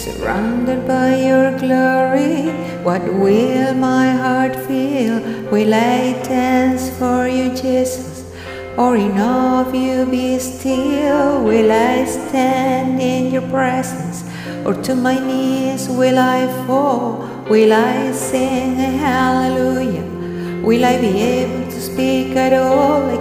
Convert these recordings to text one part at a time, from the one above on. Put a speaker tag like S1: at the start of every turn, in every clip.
S1: Surrounded by your glory, what will my heart feel? Will I dance for you, Jesus? Or in awe of you be still? Will I stand in your presence? Or to my knees will I fall? Will I sing a hallelujah? Will I be able to speak at all?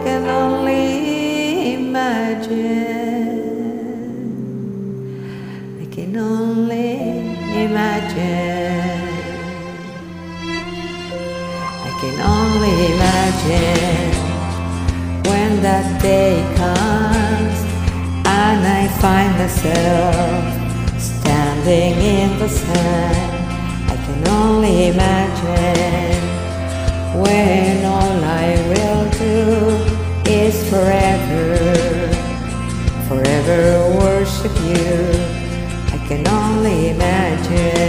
S1: Imagine. I can only imagine when that day comes and I find myself standing in the sun. I can only imagine when all I will do is forever, forever worship you. I can only imagine.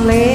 S1: Sunley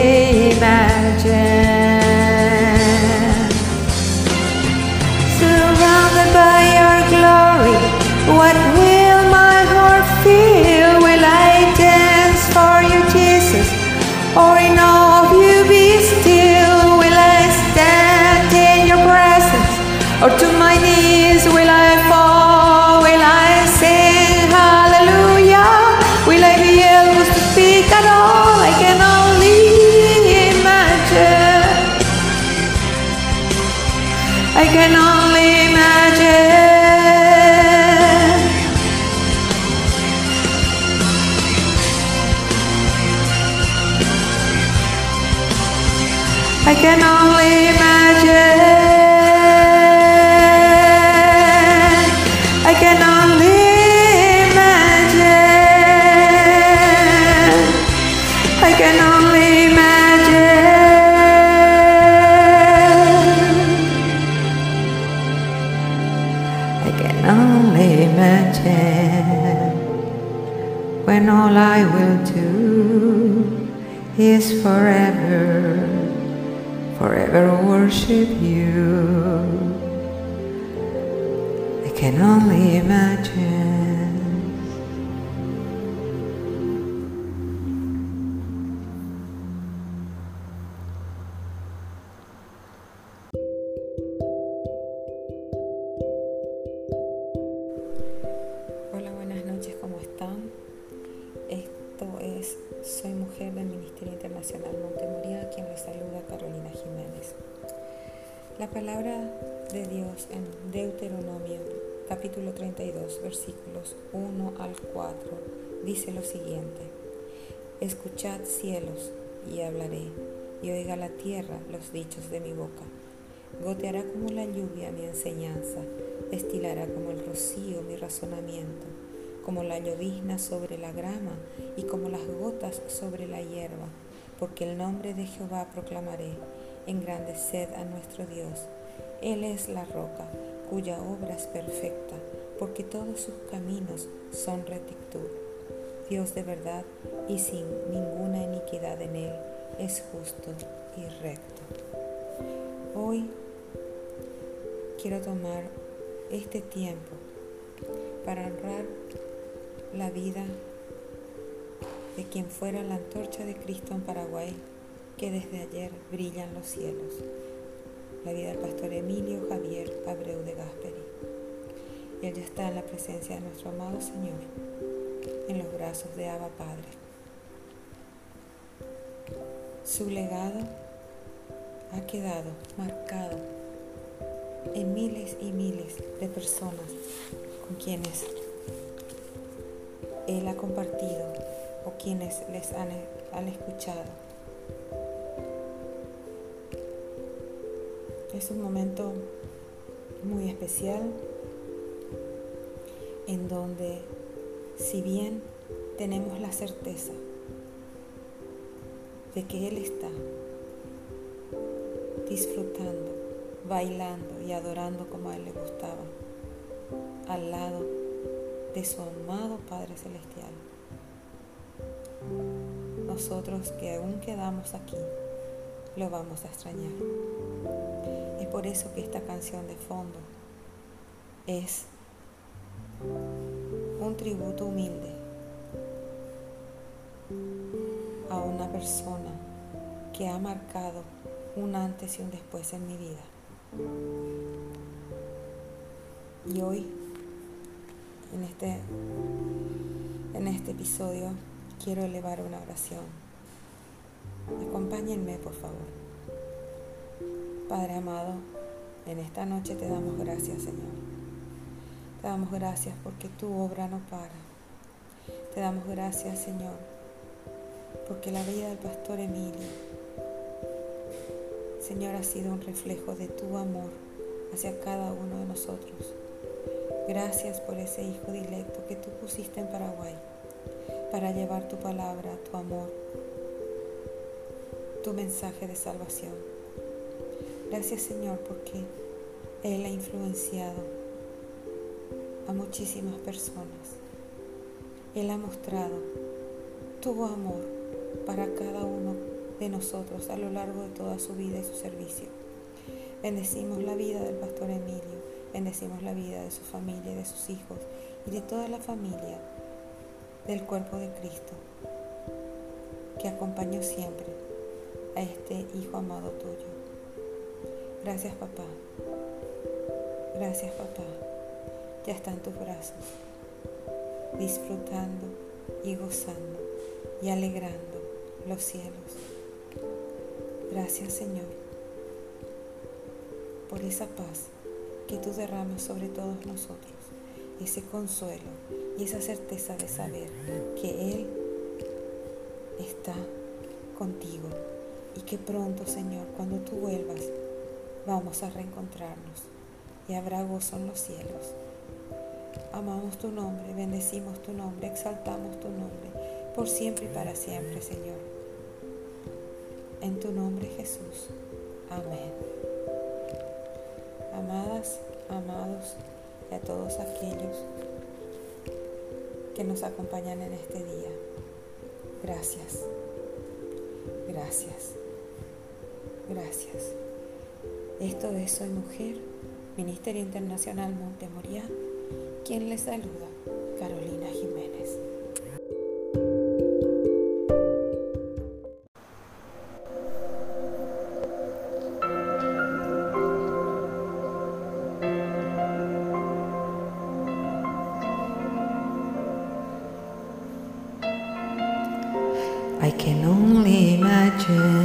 S1: I can only imagine. I can only imagine. I can only imagine. I can only imagine when all I will do is forever forever worship you. I can only imagine.
S2: Hola, buenas noches, ¿cómo están? Esto es Soy Mujer del Ministerio Internacional La palabra de Dios en Deuteronomio capítulo 32 versículos 1 al 4 dice lo siguiente. Escuchad cielos y hablaré, y oiga la tierra los dichos de mi boca. Goteará como la lluvia mi enseñanza, destilará como el rocío mi razonamiento, como la llovizna sobre la grama y como las gotas sobre la hierba, porque el nombre de Jehová proclamaré, engrandeced a nuestro Dios. Él es la roca, cuya obra es perfecta, porque todos sus caminos son rectitud. Dios de verdad y sin ninguna iniquidad en él, es justo y recto. Hoy quiero tomar este tiempo para honrar la vida de quien fuera la antorcha de Cristo en Paraguay, que desde ayer brillan los cielos. La vida del pastor Emilio Javier Abreu de Gasperi. Él ya está en la presencia de nuestro amado Señor, en los brazos de Abba Padre. Su legado ha quedado marcado en miles y miles de personas con quienes Él ha compartido o quienes les han, han escuchado. Es un momento muy especial en donde si bien tenemos la certeza de que Él está disfrutando, bailando y adorando como a Él le gustaba, al lado de su amado Padre Celestial. Nosotros que aún quedamos aquí, lo vamos a extrañar. Por eso que esta canción de fondo es un tributo humilde a una persona que ha marcado un antes y un después en mi vida. Y hoy, en este, en este episodio, quiero elevar una oración. Acompáñenme, por favor. Padre amado, en esta noche te damos gracias, Señor. Te damos gracias porque tu obra no para. Te damos gracias, Señor, porque la vida del pastor Emilio, Señor, ha sido un reflejo de tu amor hacia cada uno de nosotros. Gracias por ese hijo directo que tú pusiste en Paraguay para llevar tu palabra, tu amor, tu mensaje de salvación. Gracias Señor porque Él ha influenciado a muchísimas personas. Él ha mostrado tu amor para cada uno de nosotros a lo largo de toda su vida y su servicio. Bendecimos la vida del pastor Emilio, bendecimos la vida de su familia, de sus hijos y de toda la familia del cuerpo de Cristo que acompañó siempre a este Hijo amado tuyo. Gracias papá. Gracias papá. Ya está en tus brazos, disfrutando y gozando y alegrando los cielos. Gracias Señor por esa paz que tú derramas sobre todos nosotros, ese consuelo y esa certeza de saber que Él está contigo y que pronto, Señor, cuando tú vuelvas, vamos a reencontrarnos y habrá gozo en los cielos. Amamos tu nombre, bendecimos tu nombre, exaltamos tu nombre, por siempre y para siempre, Señor. En tu nombre, Jesús. Amén. Amadas, amados y a todos aquellos que nos acompañan en este día. Gracias, gracias, gracias. Esto es Soy Mujer, Ministerio Internacional Montemoría, quien les saluda, Carolina Jiménez.
S1: I can only imagine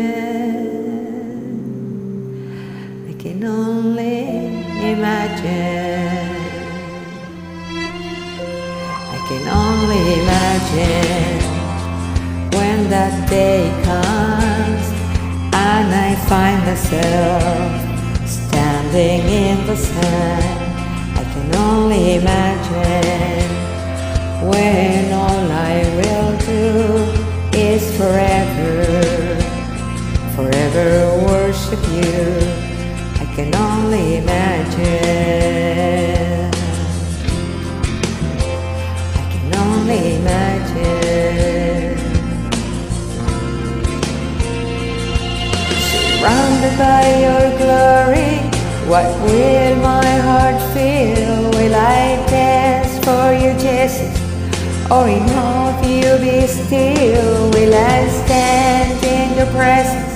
S1: Myself standing in the sun. I can only imagine when all I will do is forever, forever worship you. By your glory, what will my heart feel? Will I dance for you, Jesus? Or in of you be still? Will I stand in your presence?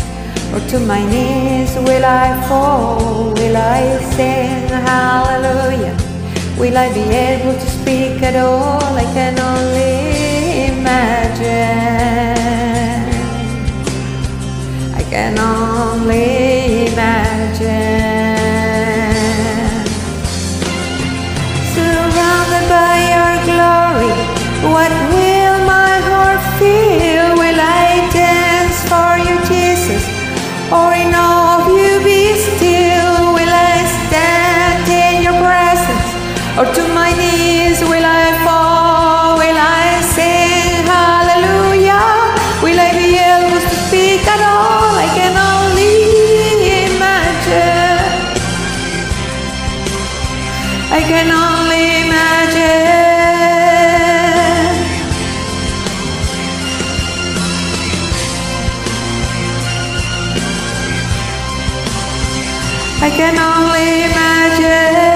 S1: Or to my knees will I fall? Will I sing hallelujah? Will I be able to speak at all? I can only Or to my knees will I fall? Will I sing hallelujah? Will I be able to speak at all? I can only imagine. I can only imagine. I can only imagine.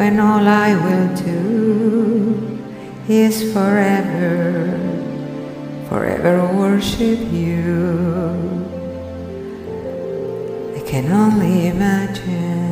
S1: When all I will do is forever, forever worship you. I can only imagine.